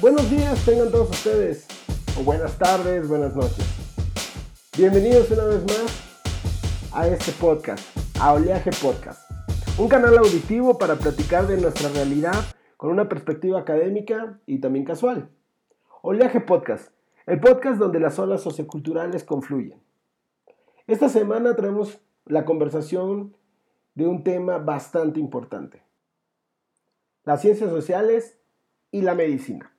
Buenos días tengan todos ustedes, o buenas tardes, buenas noches. Bienvenidos una vez más a este podcast, a Oleaje Podcast, un canal auditivo para platicar de nuestra realidad con una perspectiva académica y también casual. Oleaje Podcast, el podcast donde las olas socioculturales confluyen. Esta semana traemos la conversación de un tema bastante importante, las ciencias sociales y la medicina.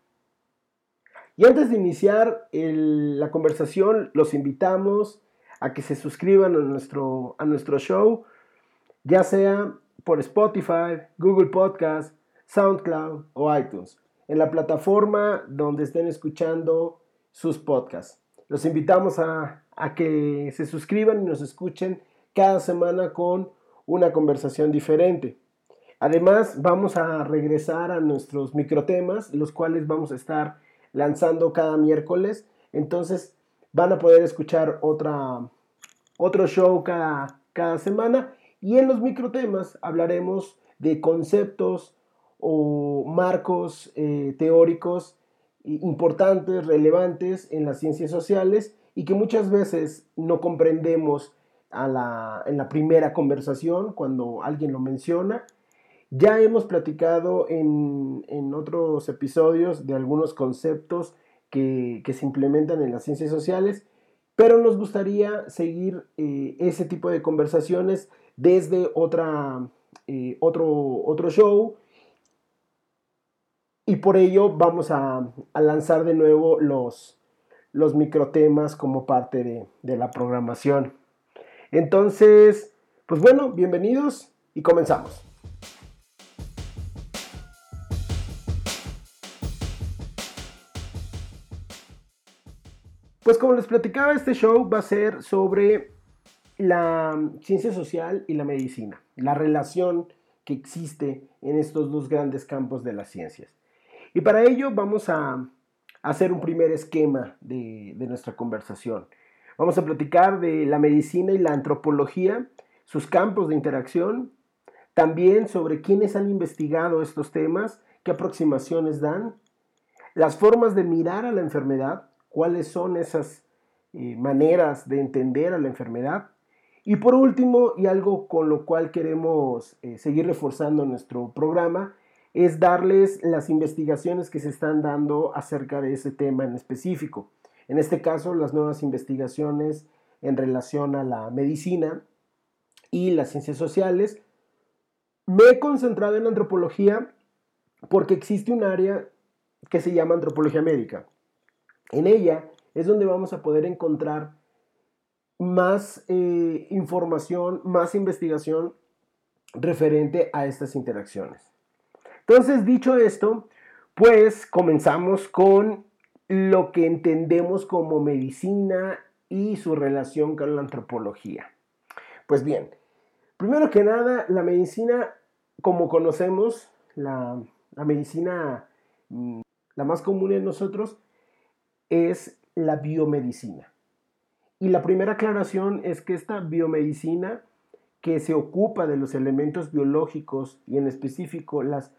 Y antes de iniciar la conversación, los invitamos a que se suscriban a nuestro, a nuestro show, ya sea por Spotify, Google Podcast, SoundCloud o iTunes, en la plataforma donde estén escuchando sus podcasts. Los invitamos a, a que se suscriban y nos escuchen cada semana con una conversación diferente. Además, vamos a regresar a nuestros microtemas, los cuales vamos a estar lanzando cada miércoles. Entonces van a poder escuchar otra, otro show cada, cada semana. Y en los microtemas hablaremos de conceptos o marcos eh, teóricos importantes, relevantes en las ciencias sociales y que muchas veces no comprendemos a la, en la primera conversación cuando alguien lo menciona ya hemos platicado en, otros episodios de algunos conceptos que, se implementan en las ciencias sociales, pero nos gustaría seguir eh, ese tipo de conversaciones desde otra, eh, otro, otro show y por ello vamos a, lanzar de nuevo los, los microtemas como parte de, de la programación. Entonces, pues bueno, bienvenidos y comenzamos. Pues como les platicaba, este show va a ser sobre la ciencia social y la medicina, la relación que existe en estos dos grandes campos de las ciencias. Y para ello vamos a hacer un primer esquema de, nuestra conversación. Vamos a platicar de la medicina y la antropología, sus campos de interacción, también sobre quiénes han investigado estos temas, qué aproximaciones dan, las formas de mirar a la enfermedad, cuáles son esas eh, maneras de entender a la enfermedad. Y por último, y algo con lo cual queremos eh, seguir reforzando nuestro programa, es darles las investigaciones que se están dando acerca de ese tema en específico. En este caso, las nuevas investigaciones en relación a la medicina y las ciencias sociales. Me he concentrado en antropología porque existe un área que se llama antropología médica. En ella es donde vamos a poder encontrar más eh, información, más investigación referente a estas interacciones. Entonces, dicho esto, pues comenzamos con lo que entendemos como medicina y su relación con la antropología. Pues bien, primero que nada, la medicina, como conocemos, la, la medicina, mm, la más común en nosotros, es la biomedicina. Y la primera aclaración es que esta biomedicina que se ocupa de los elementos biológicos y en específico las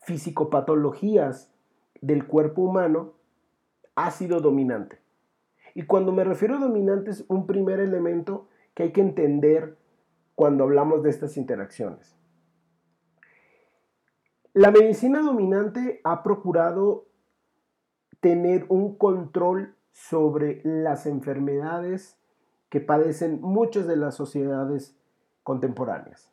fisicopatologías del cuerpo humano ha sido dominante. Y cuando me refiero a dominante es un primer elemento que hay que entender cuando hablamos de estas interacciones. La medicina dominante ha procurado tener un control sobre las enfermedades que padecen muchas de las sociedades contemporáneas.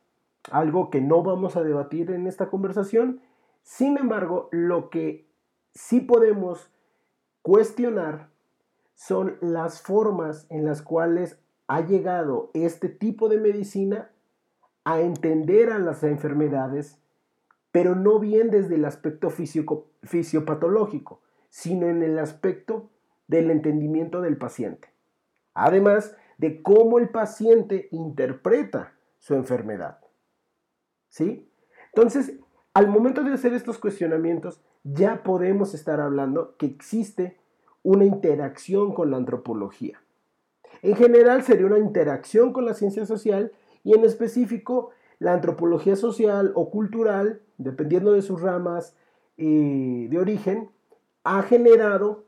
Algo que no vamos a debatir en esta conversación. Sin embargo, lo que sí podemos cuestionar son las formas en las cuales ha llegado este tipo de medicina a entender a las enfermedades, pero no bien desde el aspecto fisiopatológico, sino en el aspecto del entendimiento del paciente. Además de cómo el paciente interpreta su enfermedad. ¿Sí? Entonces, al momento de hacer estos cuestionamientos, ya podemos estar hablando que existe una interacción con la antropología. En general sería una interacción con la ciencia social y en específico la antropología social o cultural, dependiendo de sus ramas eh, de origen, ha generado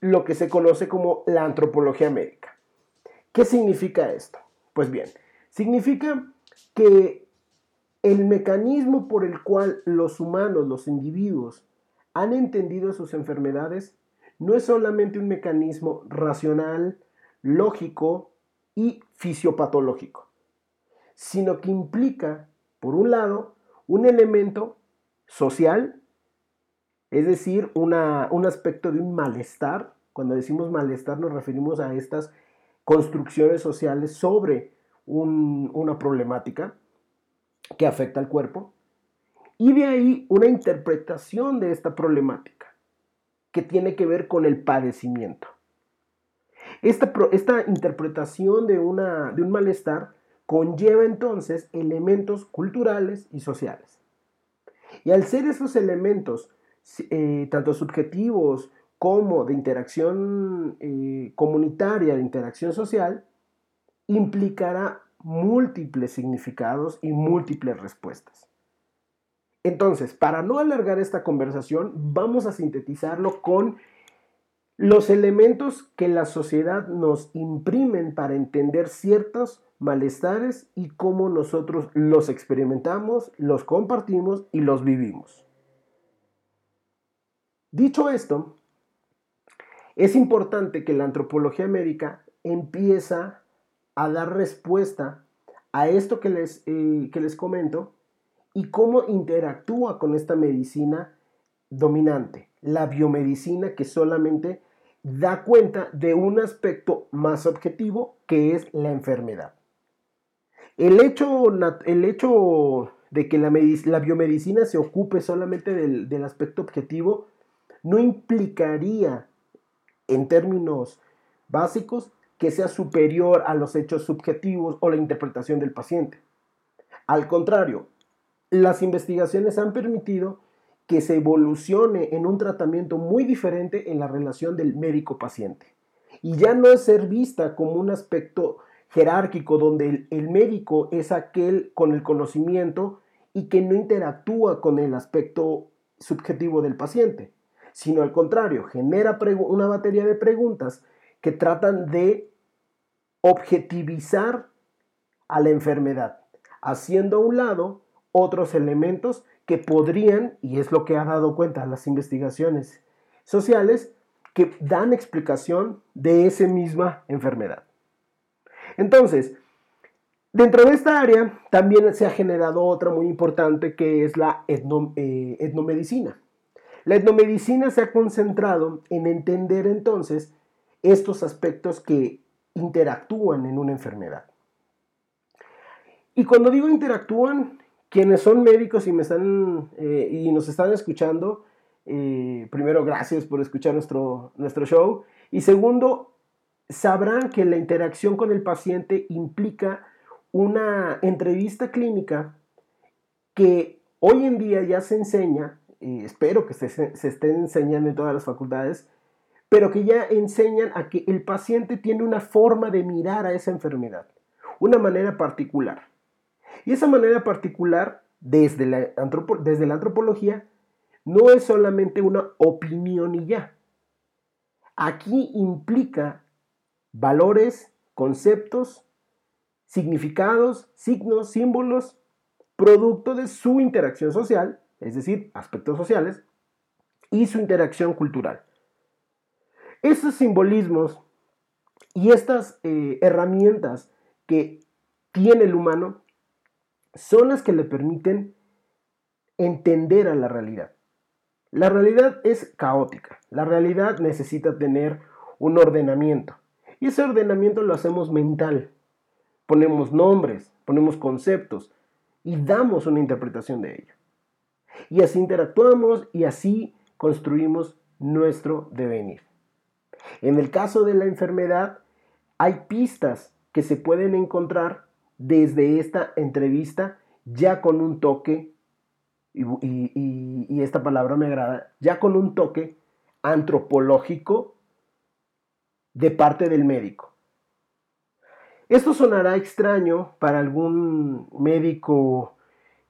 lo que se conoce como la antropología médica. ¿Qué significa esto? Pues bien, significa que el mecanismo por el cual los humanos, los individuos, han entendido sus enfermedades no es solamente un mecanismo racional, lógico y fisiopatológico, sino que implica, por un lado, un elemento social, es decir, un aspecto de un malestar. Cuando decimos malestar nos referimos a estas construcciones sociales sobre una problemática que afecta al cuerpo. Y de ahí una interpretación de esta problemática que tiene que ver con el padecimiento. Esta, esta interpretación de, una, de un malestar conlleva entonces elementos culturales y sociales. Y al ser esos elementos, eh, tanto subjetivos como de interacción eh, comunitaria, de interacción social, implicará múltiples significados y múltiples respuestas. Entonces, para no alargar esta conversación, vamos a sintetizarlo con los elementos que la sociedad nos imprimen para entender ciertos malestares y cómo nosotros los experimentamos, los compartimos y los vivimos. Dicho esto, es importante que la antropología médica empieza a dar respuesta a esto que les, eh, que les comento y cómo interactúa con esta medicina dominante, la biomedicina que solamente da cuenta de un aspecto más objetivo que es la enfermedad. El hecho, el hecho de que la, la, biomedicina se ocupe solamente del, del aspecto objetivo no implicaría, en términos básicos, que sea superior a los hechos subjetivos o la interpretación del paciente. Al contrario, las investigaciones han permitido que se evolucione en un tratamiento muy diferente en la relación del médico-paciente. Y ya no es ser vista como un aspecto jerárquico donde el, médico es aquel con el conocimiento y que no interactúa con el aspecto subjetivo del paciente, sino al contrario, genera una batería de preguntas que tratan de objetivizar a la enfermedad, haciendo a un lado otros elementos que podrían, y es lo que ha dado cuenta las investigaciones sociales, que dan explicación de esa misma enfermedad. Entonces, dentro de esta área también se ha generado otra muy importante que es la eh, etnomedicina. La etnomedicina se ha concentrado en entender entonces estos aspectos que interactúan en una enfermedad. Y cuando digo interactúan, quienes son médicos y, me están, eh, y nos están escuchando, eh, primero, gracias por escuchar nuestro, nuestro show. Y segundo, sabrán que la interacción con el paciente implica una entrevista clínica que hoy en día ya se enseña, espero que se, se estén enseñando en todas las facultades, pero que ya enseñan a que el paciente tiene una forma de mirar a esa enfermedad, una manera particular. Y esa manera particular, desde la, desde la antropología, no es solamente una opinión y ya. Aquí implica valores, conceptos, significados, signos, símbolos, producto de su interacción social, es decir, aspectos sociales, y su interacción cultural. Estos simbolismos y estas eh, herramientas que tiene el humano son las que le permiten entender a la realidad. La realidad es caótica, la realidad necesita tener un ordenamiento y ese ordenamiento lo hacemos mental. Ponemos nombres, ponemos conceptos y damos una interpretación de ello. Y así interactuamos y así construimos nuestro devenir. En el caso de la enfermedad, hay pistas que se pueden encontrar desde esta entrevista ya con un toque, y, esta palabra me agrada, ya con un toque antropológico de parte del médico. Esto sonará extraño para algún médico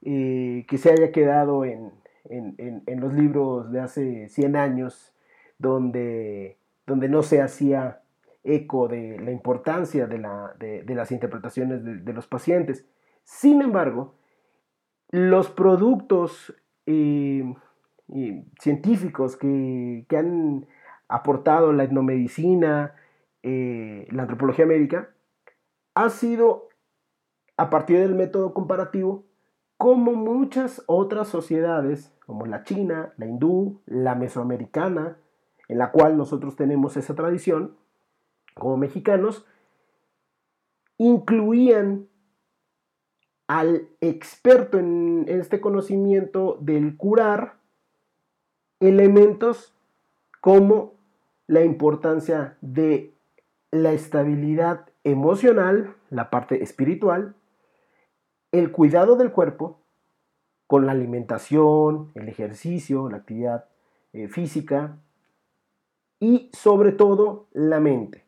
eh, que se haya quedado en, en, los libros de hace 100 años, donde, donde no se hacía eco de la importancia de, las interpretaciones de, los pacientes. Sin embargo, los productos eh, científicos que, han aportado la etnomedicina, eh, la antropología médica, ha sido a partir del método comparativo como muchas otras sociedades, como la china, la hindú, la mesoamericana, en la cual nosotros tenemos esa tradición, como mexicanos, incluían al experto en este conocimiento del curar elementos como la importancia de la estabilidad emocional, la parte espiritual, el cuidado del cuerpo con la alimentación, el ejercicio, la actividad eh, física y sobre todo la mente.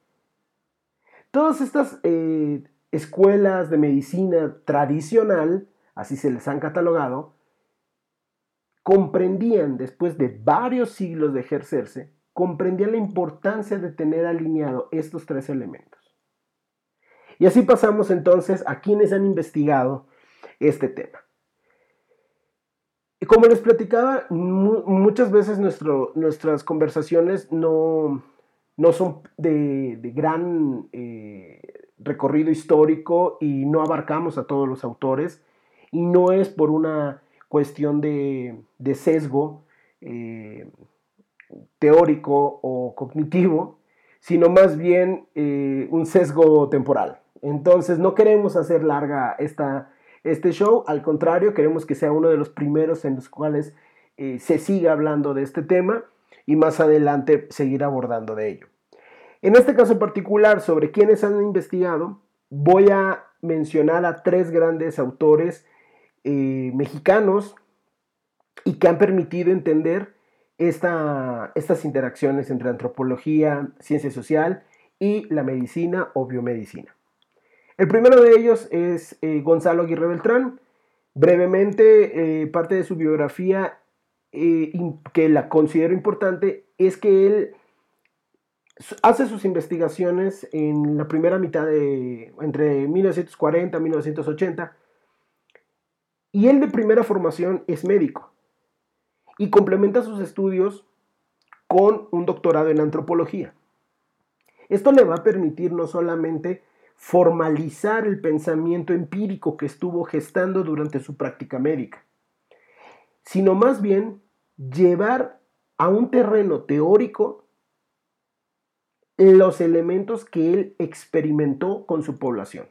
Todas estas eh, escuelas de medicina tradicional, así se les han catalogado, comprendían, después de varios siglos de ejercerse, comprendían la importancia de tener alineado estos tres elementos. Y así pasamos entonces a quienes han investigado este tema. Y como les platicaba, muchas veces nuestras conversaciones no, no son de, gran eh, recorrido histórico y no abarcamos a todos los autores y no es por una cuestión de, sesgo eh, teórico o cognitivo, sino más bien eh, un sesgo temporal. Entonces no queremos hacer larga esta, este show, al contrario, queremos que sea uno de los primeros en los cuales eh, se siga hablando de este tema y más adelante seguir abordando de ello. En este caso particular, sobre quienes han investigado, voy a mencionar a tres grandes autores eh, mexicanos y que han permitido entender esta, estas interacciones entre antropología, ciencia social y la medicina o biomedicina. El primero de ellos es eh, Gonzalo Aguirre Beltrán. Brevemente, eh, parte de su biografía eh, que la considero importante es que él hace sus investigaciones en la primera mitad de entre 1940 y 1980 y él de primera formación es médico y complementa sus estudios con un doctorado en antropología. Esto le va a permitir no solamente formalizar el pensamiento empírico que estuvo gestando durante su práctica médica, sino más bien llevar a un terreno teórico los elementos que él experimentó con su población.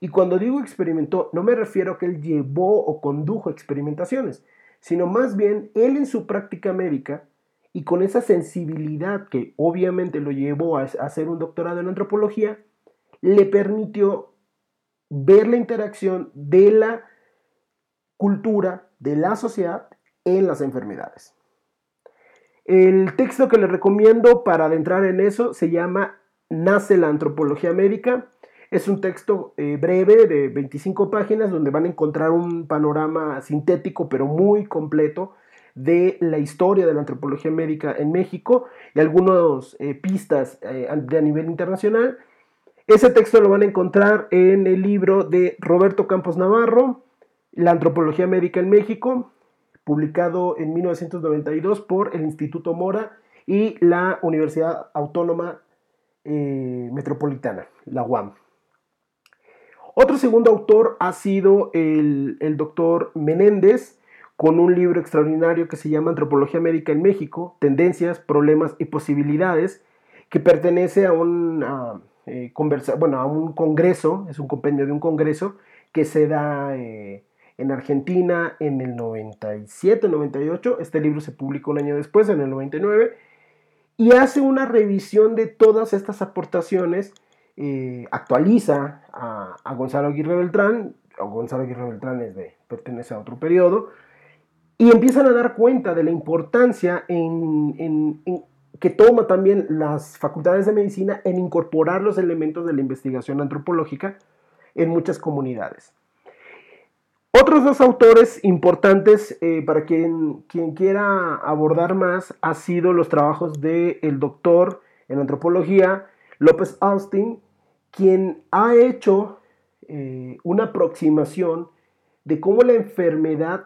Y cuando digo experimentó, no me refiero a que él llevó o condujo experimentaciones, sino más bien él en su práctica médica y con esa sensibilidad que obviamente lo llevó a hacer un doctorado en antropología, le permitió ver la interacción de la cultura, de la sociedad en las enfermedades. El texto que les recomiendo para adentrar en eso se llama Nace la antropología médica. Es un texto eh, breve de 25 páginas donde van a encontrar un panorama sintético pero muy completo de la historia de la antropología médica en México y algunas eh, pistas eh, a nivel internacional ese texto lo van a encontrar en el libro de Roberto Campos Navarro, La Antropología Médica en México, publicado en 1992 por el Instituto Mora y la Universidad Autónoma eh, Metropolitana, la UAM. Otro segundo autor ha sido el, el doctor Menéndez, con un libro extraordinario que se llama Antropología Médica en México, Tendencias, Problemas y Posibilidades, que pertenece a un, eh, bueno, a un congreso, es un compendio de un congreso que se da eh, en Argentina en el 97, 98. Este libro se publicó un año después, en el 99, y hace una revisión de todas estas aportaciones, eh, actualiza a, Gonzalo Aguirre Beltrán, o Gonzalo Aguirre Beltrán es de, pertenece a otro periodo, y empiezan a dar cuenta de la importancia en, en, que toma también las facultades de medicina en incorporar los elementos de la investigación antropológica en muchas comunidades. Otros dos autores importantes eh, para quien, quien, quiera abordar más ha sido los trabajos del doctor en antropología López Austin, quien ha hecho eh, una aproximación de cómo la enfermedad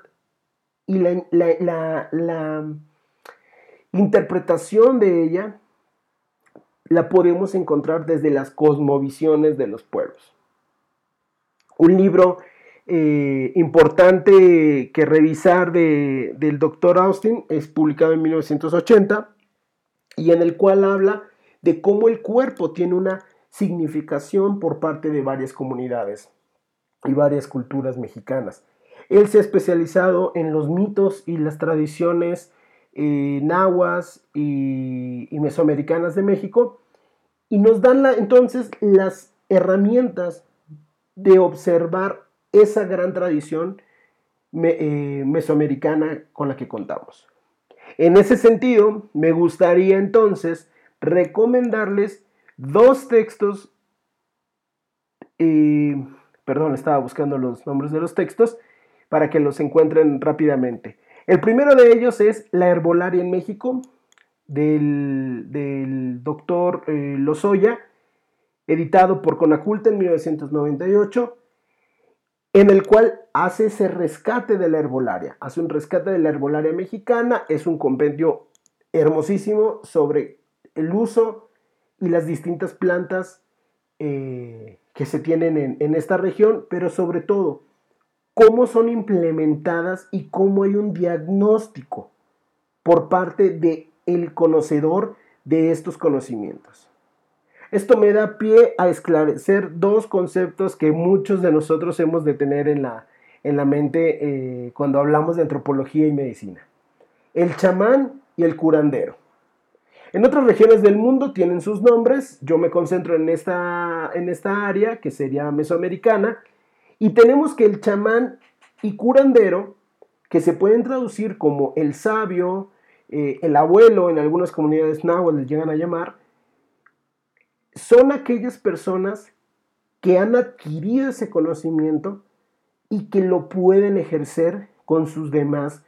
y la, la interpretación de ella la podemos encontrar desde las cosmovisiones de los pueblos. Un libro eh, importante que revisar del doctor Austin es publicado en 1980 y en el cual habla de cómo el cuerpo tiene una significación por parte de varias comunidades y varias culturas mexicanas. Él se ha especializado en los mitos y las tradiciones eh, nahuas y, mesoamericanas de México y nos dan entonces las herramientas de observar esa gran tradición eh, mesoamericana con la que contamos. En ese sentido, me gustaría entonces recomendarles dos textos, eh, perdón, estaba buscando los nombres de los textos para que los encuentren rápidamente. El primero de ellos es La herbolaria en México, del, doctor eh, Lozoya, editado por Conaculta en 1998 en el cual hace ese rescate de la herbolaria, hace un rescate de la herbolaria mexicana, es un compendio hermosísimo sobre el uso y las distintas plantas eh, que se tienen en, en, esta región, pero sobre todo cómo son implementadas y cómo hay un diagnóstico por parte del el conocedor de estos conocimientos. Esto me da pie a esclarecer dos conceptos que muchos de nosotros hemos de tener en la, en la mente eh, cuando hablamos de antropología y medicina. El chamán y el curandero. En otras regiones del mundo tienen sus nombres, yo me concentro en esta, en esta área que sería mesoamericana, y tenemos que el chamán y curandero, que se pueden traducir como el sabio, eh, el abuelo, en algunas comunidades náhuatl les llegan a llamar, son aquellas personas que han adquirido ese conocimiento y que lo pueden ejercer con sus demás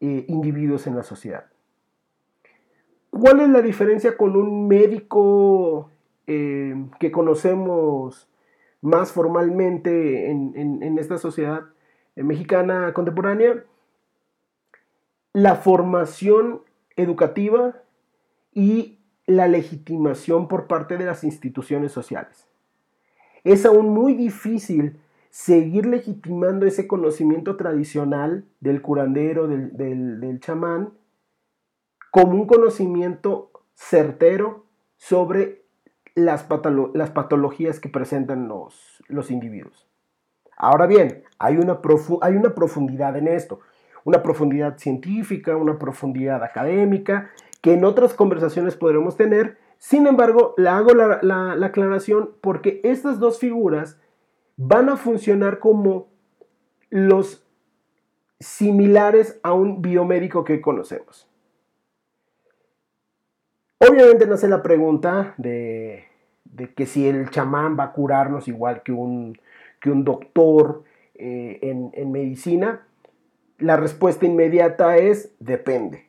eh, individuos en la sociedad. ¿Cuál es la diferencia con un médico eh, que conocemos más formalmente en, esta sociedad eh, mexicana contemporánea? La formación educativa y la legitimación por parte de las instituciones sociales. Es aún muy difícil seguir legitimando ese conocimiento tradicional del curandero, del, chamán, como un conocimiento certero sobre las, patologías que presentan los, los individuos. Ahora bien, hay una, hay una profundidad en esto, una profundidad científica, una profundidad académica que en otras conversaciones podremos tener. Sin embargo, le hago la, aclaración porque estas dos figuras van a funcionar como los similares a un biomédico que conocemos. Obviamente nace la pregunta de, que si el chamán va a curarnos igual que un, que un doctor eh, en, en medicina. La respuesta inmediata es depende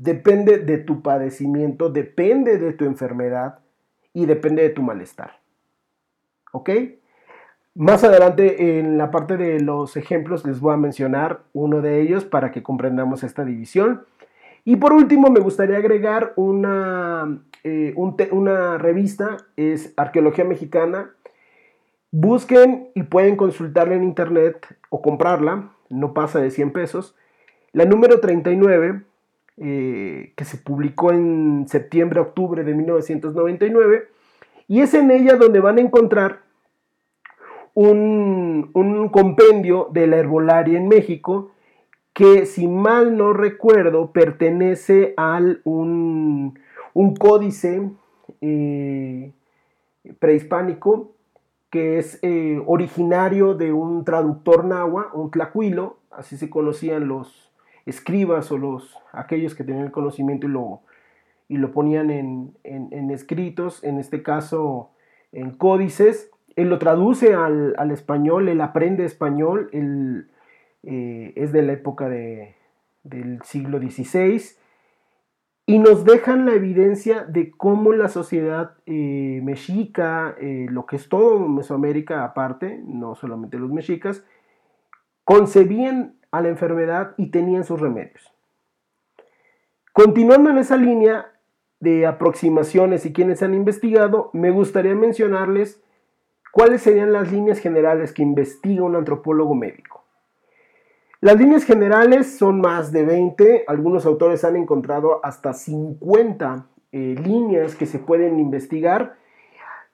depende de tu padecimiento, depende de tu enfermedad y depende de tu malestar. ¿Ok? Más adelante en la parte de los ejemplos les voy a mencionar uno de ellos para que comprendamos esta división. Y por último me gustaría agregar una, eh, una revista, es Arqueología Mexicana. Busquen y pueden consultarla en internet o comprarla, no pasa de 100 pesos. La número 39 eh, que se publicó en septiembre-octubre de 1999, y es en ella donde van a encontrar un, compendio de la herbolaria en México, que si mal no recuerdo pertenece al un, códice eh, prehispánico que es eh, originario de un traductor nahua, un tlacuilo, así se conocían los, escribas o los, aquellos que tenían el conocimiento y lo, y lo ponían en, escritos, en este caso en códices. Él lo traduce al, español, él aprende español, él, eh, es de la época del siglo XVI, y nos dejan la evidencia de cómo la sociedad eh, mexica, eh, lo que es todo Mesoamérica aparte, no solamente los mexicas, concebían a la enfermedad y tenían sus remedios. Continuando en esa línea de aproximaciones y quienes han investigado, me gustaría mencionarles cuáles serían las líneas generales que investiga un antropólogo médico. Las líneas generales son más de 20, algunos autores han encontrado hasta 50 eh, líneas que se pueden investigar.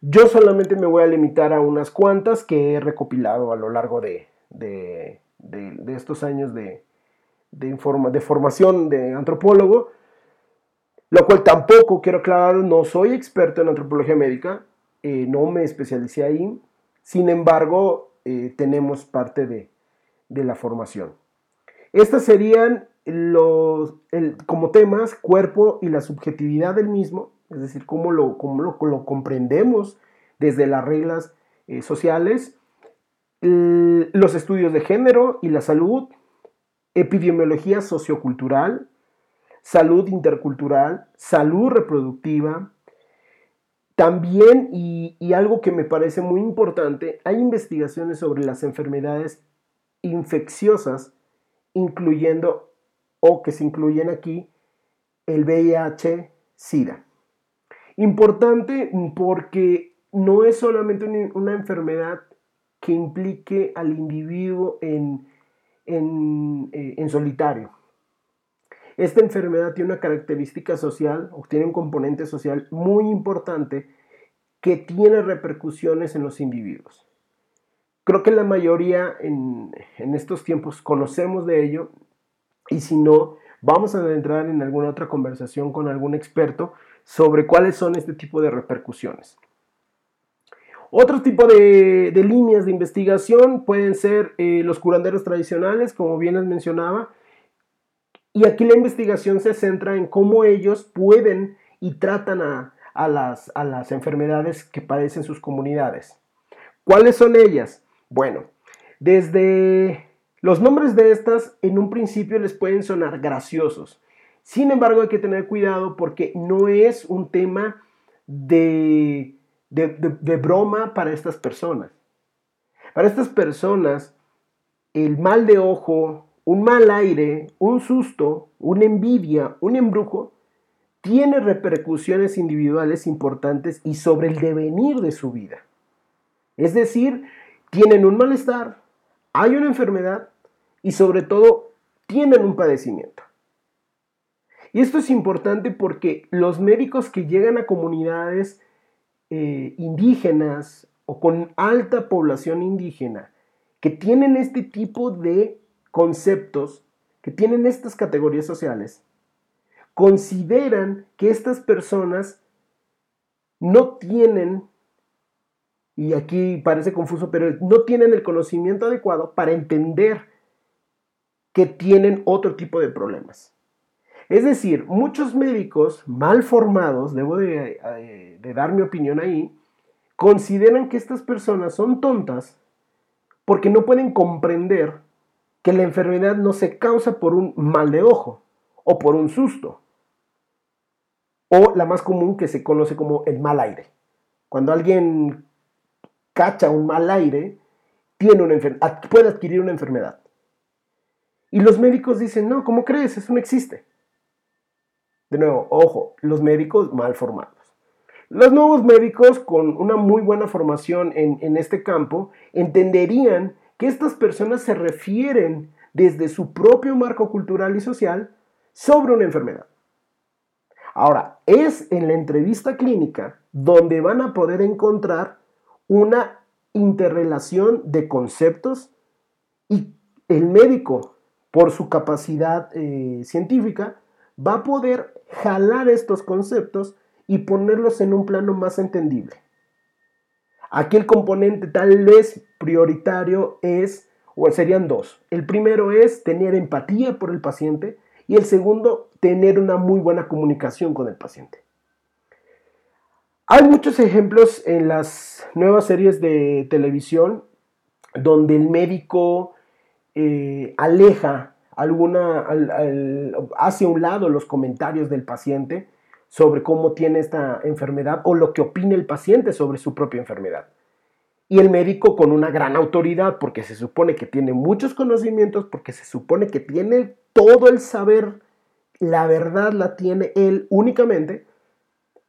Yo solamente me voy a limitar a unas cuantas que he recopilado a lo largo de, estos años de, de formación de antropólogo, lo cual tampoco, quiero aclarar, no soy experto en antropología médica, eh, no me especialicé ahí, sin embargo, eh, tenemos parte de, de la formación. Estas serían los, como temas cuerpo y la subjetividad del mismo, es decir, cómo lo, lo, comprendemos desde las reglas eh, sociales, los estudios de género y la salud, epidemiología sociocultural, salud intercultural, salud reproductiva. También, y, y algo que me parece muy importante, hay investigaciones sobre las enfermedades infecciosas, incluyendo o que se incluyen aquí el VIH-Sida. Importante porque no es solamente una enfermedad que implique al individuo en, en, eh, en solitario. Esta enfermedad tiene una característica social o tiene un componente social muy importante que tiene repercusiones en los individuos. Creo que la mayoría en, estos tiempos conocemos de ello y si no, vamos a entrar en alguna otra conversación con algún experto sobre cuáles son este tipo de repercusiones. Otro tipo de, líneas de investigación pueden ser eh, los curanderos tradicionales, como bien les mencionaba, y aquí la investigación se centra en cómo ellos pueden y tratan a, las, a las enfermedades que padecen sus comunidades. ¿Cuáles son ellas? Bueno, desde los nombres de estas en un principio les pueden sonar graciosos. Sin embargo, hay que tener cuidado porque no es un tema de, de, broma para estas personas. Para estas personas, el mal de ojo, un mal aire, un susto, una envidia, un embrujo, tiene repercusiones individuales importantes y sobre el devenir de su vida. Es decir, tienen un malestar, hay una enfermedad y sobre todo tienen un padecimiento. Y esto es importante porque los médicos que llegan a comunidades eh, indígenas o con alta población indígena, que tienen este tipo de conceptos, que tienen estas categorías sociales, consideran que estas personas no tienen y aquí parece confuso, pero no tienen el conocimiento adecuado para entender que tienen otro tipo de problemas. Es decir, muchos médicos mal formados, debo de, eh, de, dar mi opinión ahí, consideran que estas personas son tontas porque no pueden comprender que la enfermedad no se causa por un mal de ojo o por un susto, o la más común que se conoce como el mal aire. Cuando alguien cacha un mal aire, tiene una puede adquirir una enfermedad. Y los médicos dicen, no, ¿cómo crees? Eso no existe. De nuevo, ojo, los médicos mal formados. Los nuevos médicos con una muy buena formación en, en este campo entenderían que estas personas se refieren desde su propio marco cultural y social sobre una enfermedad. Ahora, es en la entrevista clínica donde van a poder encontrar una interrelación de conceptos y el médico, por su capacidad eh, científica, va a poder jalar estos conceptos y ponerlos en un plano más entendible. Aquí el componente tal vez prioritario es, o serían dos. El primero es tener empatía por el paciente y el segundo, tener una muy buena comunicación con el paciente. Hay muchos ejemplos en las nuevas series de televisión donde el médico eh, aleja alguna, hace a un lado los comentarios del paciente sobre cómo tiene esta enfermedad o lo que opina el paciente sobre su propia enfermedad. Y el médico con una gran autoridad, porque se supone que tiene muchos conocimientos, porque se supone que tiene todo el saber, la verdad la tiene él únicamente,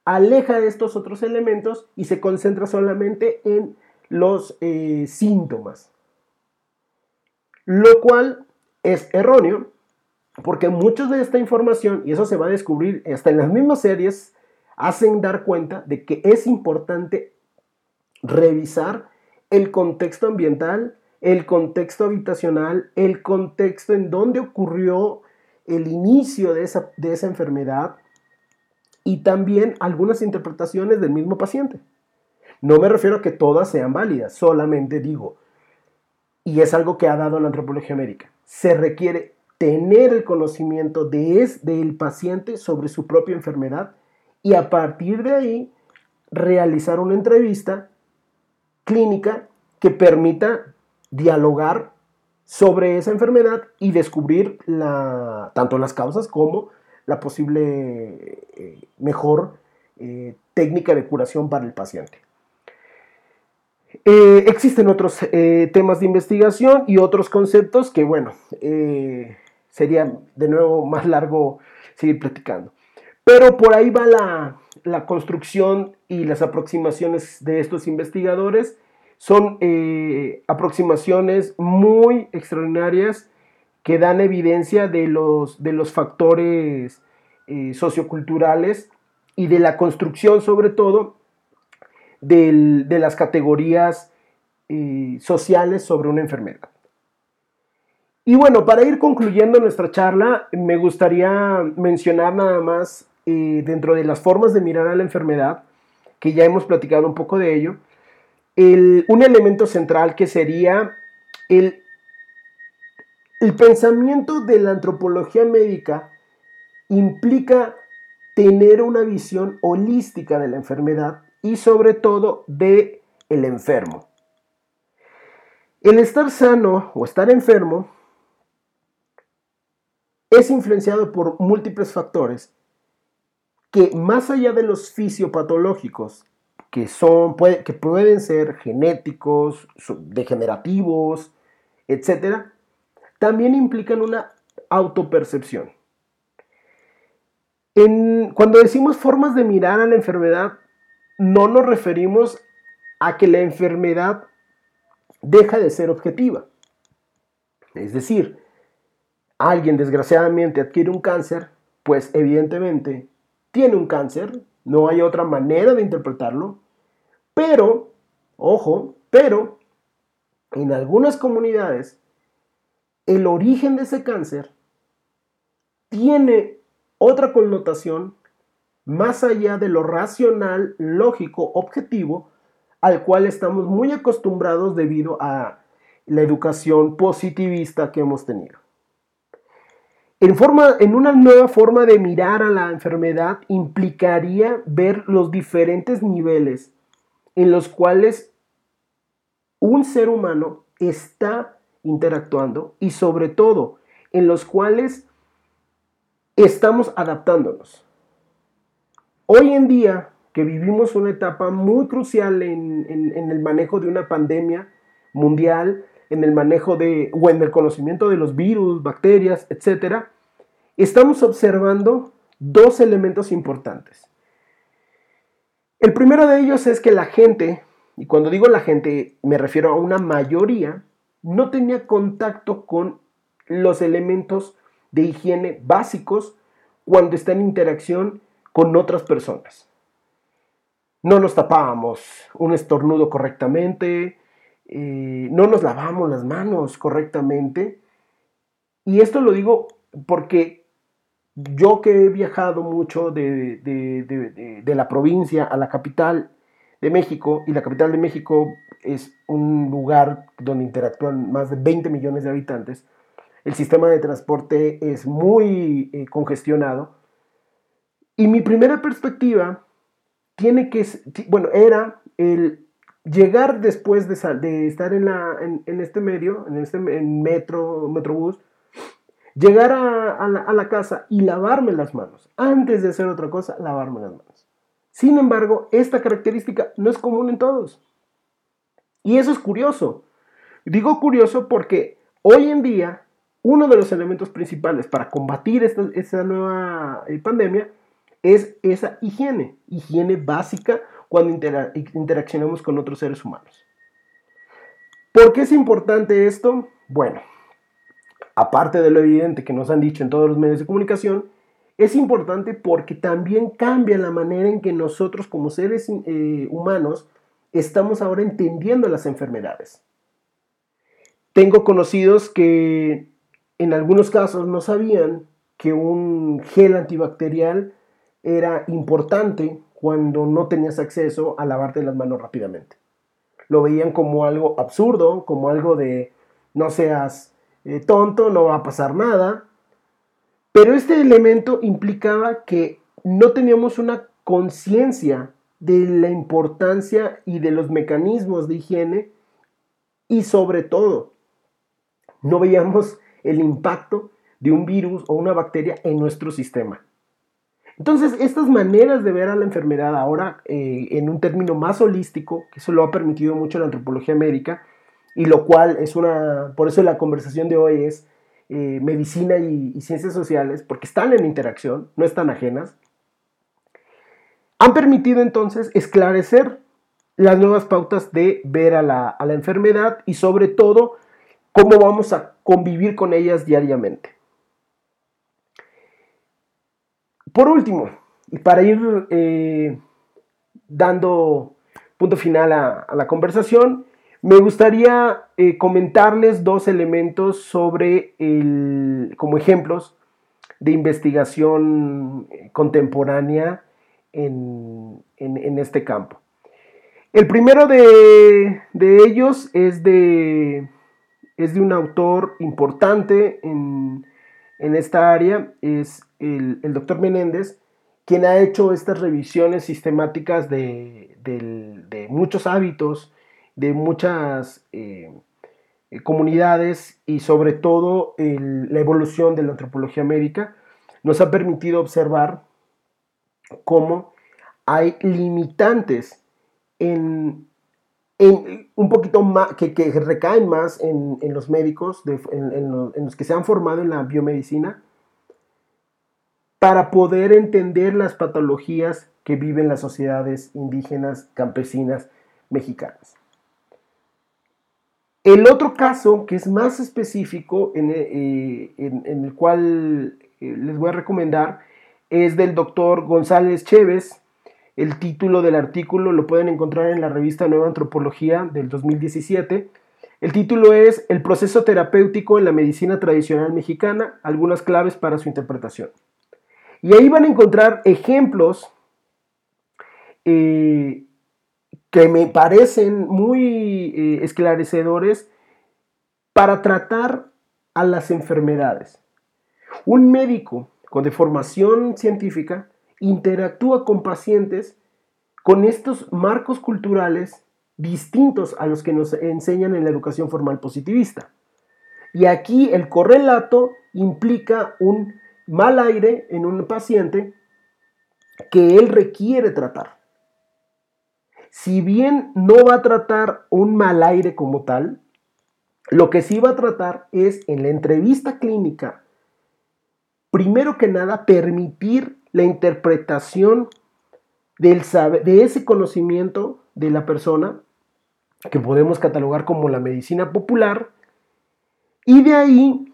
aleja de estos otros elementos y se concentra solamente en los eh, síntomas. Lo cual es erróneo, porque muchos de esta información, y eso se va a descubrir hasta en las mismas series, hacen dar cuenta de que es importante revisar el contexto ambiental, el contexto habitacional, el contexto en donde ocurrió el inicio de esa, de esa enfermedad y también algunas interpretaciones del mismo paciente. No me refiero a que todas sean válidas, solamente digo, y es algo que ha dado la antropología médica, se requiere tener el conocimiento de es, del paciente sobre su propia enfermedad y a partir de ahí realizar una entrevista clínica que permita dialogar sobre esa enfermedad y descubrir la, tanto las causas como la posible eh, mejor eh, técnica de curación para el paciente. Eh, existen otros temas de investigación y otros conceptos que, bueno, sería de nuevo más largo seguir platicando. Pero por ahí va la, construcción y las aproximaciones de estos investigadores. Son aproximaciones muy extraordinarias que dan evidencia de los, de los factores eh, socioculturales y de la construcción sobre todo de las categorías eh, sociales sobre una enfermedad. Y bueno, para ir concluyendo nuestra charla, me gustaría mencionar nada más eh, dentro de las formas de mirar a la enfermedad, que ya hemos platicado un poco de ello, un elemento central que sería el, el pensamiento de la antropología médica implica tener una visión holística de la enfermedad y sobre todo de el enfermo. El estar sano o estar enfermo es influenciado por múltiples factores que más allá de los fisiopatológicos, que, son, que pueden ser genéticos, degenerativos, etc., también implican una autopercepción. cuando decimos formas de mirar a la enfermedad, no nos referimos a que la enfermedad deja de ser objetiva. Es decir, alguien desgraciadamente adquiere un cáncer, pues evidentemente tiene un cáncer, no hay otra manera de interpretarlo, pero, ojo, pero en algunas comunidades el origen de ese cáncer tiene otra connotación más allá de lo racional, lógico, objetivo, al cual estamos muy acostumbrados debido a la educación positivista que hemos tenido. En, una nueva forma de mirar a la enfermedad implicaría ver los diferentes niveles en los cuales un ser humano está interactuando y sobre todo en los cuales estamos adaptándonos. Hoy en día, que vivimos una etapa muy crucial en, el manejo de una pandemia mundial, en el manejo de, o en el conocimiento de los virus, bacterias, etc., estamos observando dos elementos importantes. El primero de ellos es que la gente, y cuando digo la gente me refiero a una mayoría, no tenía contacto con los elementos de higiene básicos cuando está en interacción con otras personas. No nos tapábamos un estornudo correctamente, eh, no nos lavamos las manos correctamente. Y esto lo digo porque yo que he viajado mucho de, la provincia a la capital de México, y la capital de México es un lugar donde interactúan más de 20 millones de habitantes, el sistema de transporte es muy eh, congestionado. Y mi primera perspectiva tiene que, bueno, era el llegar después de, estar en, este medio, en este metro, metrobús, llegar a, la, casa y lavarme las manos. Antes de hacer otra cosa, lavarme las manos. Sin embargo, esta característica no es común en todos. Y eso es curioso. Digo curioso porque hoy en día uno de los elementos principales para combatir esta, nueva eh, pandemia es esa higiene, higiene básica cuando interaccionamos con otros seres humanos. ¿Por qué es importante esto? Bueno, aparte de lo evidente que nos han dicho en todos los medios de comunicación, es importante porque también cambia la manera en que nosotros como seres eh, humanos estamos ahora entendiendo las enfermedades. Tengo conocidos que en algunos casos no sabían que un gel antibacterial era importante cuando no tenías acceso a lavarte las manos rápidamente. Lo veían como algo absurdo, como algo de no seas eh, tonto, no va a pasar nada. Pero este elemento implicaba que no teníamos una conciencia de la importancia y de los mecanismos de higiene y sobre todo no veíamos el impacto de un virus o una bacteria en nuestro sistema. Entonces, estas maneras de ver a la enfermedad ahora eh, en un término más holístico, que eso lo ha permitido mucho la antropología médica, y lo cual es una, por eso la conversación de hoy es eh, medicina y, ciencias sociales, porque están en interacción, no están ajenas, han permitido entonces esclarecer las nuevas pautas de ver a la, enfermedad y sobre todo cómo vamos a convivir con ellas diariamente. Por último, y para ir eh, dando punto final a, la conversación, me gustaría eh, comentarles dos elementos sobre el, como ejemplos de investigación eh, contemporánea en, este campo. El primero de ellos es de es de un autor importante en, esta área, es el, doctor Menéndez, quien ha hecho estas revisiones sistemáticas de, muchos hábitos, de muchas eh, comunidades y sobre todo la evolución de la antropología médica, nos ha permitido observar cómo hay limitantes en un poquito más, que, recaen más en, los médicos, en, los que se han formado en la biomedicina, para poder entender las patologías que viven las sociedades indígenas, campesinas, mexicanas. El otro caso, que es más específico, en, eh, el cual eh, les voy a recomendar, es del doctor González Chévez, el título del artículo lo pueden encontrar en la revista Nueva Antropología del 2017. El título es El proceso terapéutico en la medicina tradicional mexicana, algunas claves para su interpretación. Y ahí van a encontrar ejemplos eh, que me parecen muy eh, esclarecedores para tratar a las enfermedades. Un médico con deformación científica interactúa con pacientes con estos marcos culturales distintos a los que nos enseñan en la educación formal positivista. Y aquí el correlato implica un mal aire en un paciente que él requiere tratar. Si bien no va a tratar un mal aire como tal, lo que sí va a tratar es en la entrevista clínica, primero que nada, permitir la interpretación del de ese conocimiento de la persona, que podemos catalogar como la medicina popular, y de ahí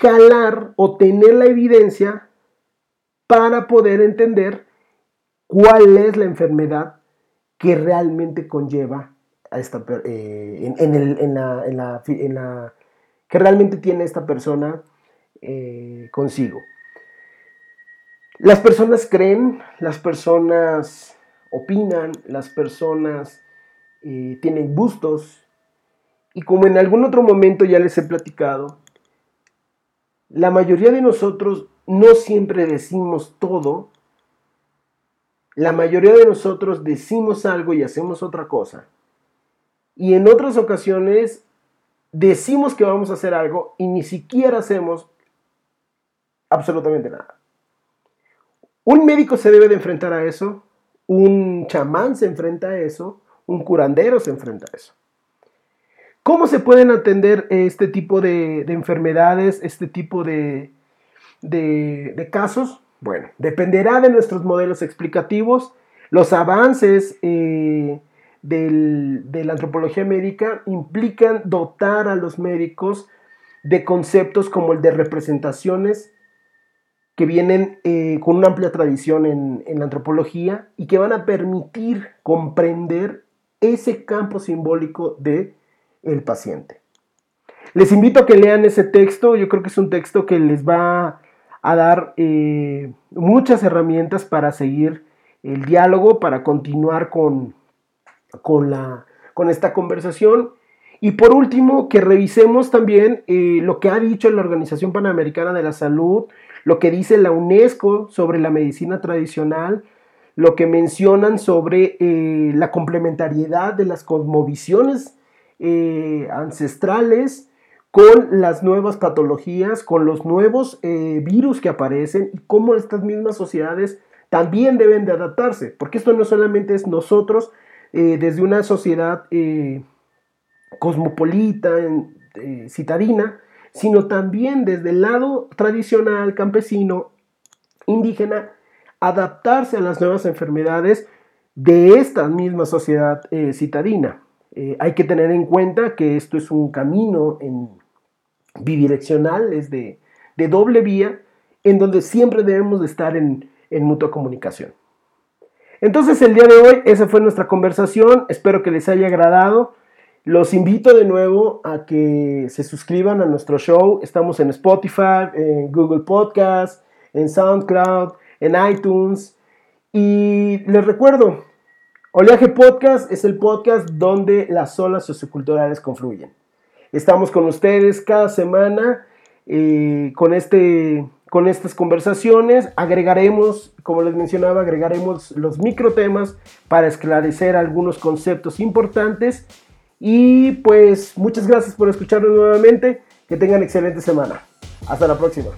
jalar o tener la evidencia para poder entender cuál es la enfermedad que realmente conlleva a esta en, la, que realmente tiene esta persona eh, consigo. Las personas creen, las personas opinan, las personas eh, tienen gustos y como en algún otro momento ya les he platicado, la mayoría de nosotros no siempre decimos todo la mayoría de nosotros decimos algo y hacemos otra cosa. Y en otras ocasiones decimos que vamos a hacer algo y ni siquiera hacemos absolutamente nada. Un médico se debe de enfrentar a eso, un chamán se enfrenta a eso, un curandero se enfrenta a eso. ¿Cómo se pueden atender este tipo de, enfermedades, este tipo de, casos? Bueno, dependerá de nuestros modelos explicativos, los avances eh, de la antropología médica implican dotar a los médicos de conceptos como el de representaciones que vienen eh, con una amplia tradición en, en, la antropología y que van a permitir comprender ese campo simbólico de el paciente. Les invito a que lean ese texto, yo creo que es un texto que les va a dar eh, muchas herramientas para seguir el diálogo, para continuar con, con, la, con esta conversación. Y por último, que revisemos también eh, lo que ha dicho la Organización Panamericana de la Salud, lo que dice la UNESCO sobre la medicina tradicional, lo que mencionan sobre eh, la complementariedad de las cosmovisiones ancestrales con las nuevas patologías, con los nuevos eh, virus que aparecen y cómo estas mismas sociedades también deben de adaptarse, porque esto no solamente es nosotros eh, desde una sociedad cosmopolita, citadina, sino también desde el lado tradicional, campesino, indígena, adaptarse a las nuevas enfermedades de esta misma sociedad citadina. Eh, hay que tener en cuenta que esto es un camino en bidireccional, es de, doble vía, en donde siempre debemos de estar en, en mutua comunicación. Entonces el día de hoy esa fue nuestra conversación, espero que les haya agradado. Los invito de nuevo a que se suscriban a nuestro show. Estamos en Spotify, en Google Podcast, en SoundCloud, en iTunes. Y les recuerdo, Oleaje Podcast es el podcast donde las olas socioculturales confluyen. Estamos con ustedes cada semana eh, con, este, con estas conversaciones. Agregaremos, como les mencionaba, agregaremos los microtemas para esclarecer algunos conceptos importantes. Y pues muchas gracias por escucharnos nuevamente. Que tengan excelente semana. Hasta la próxima.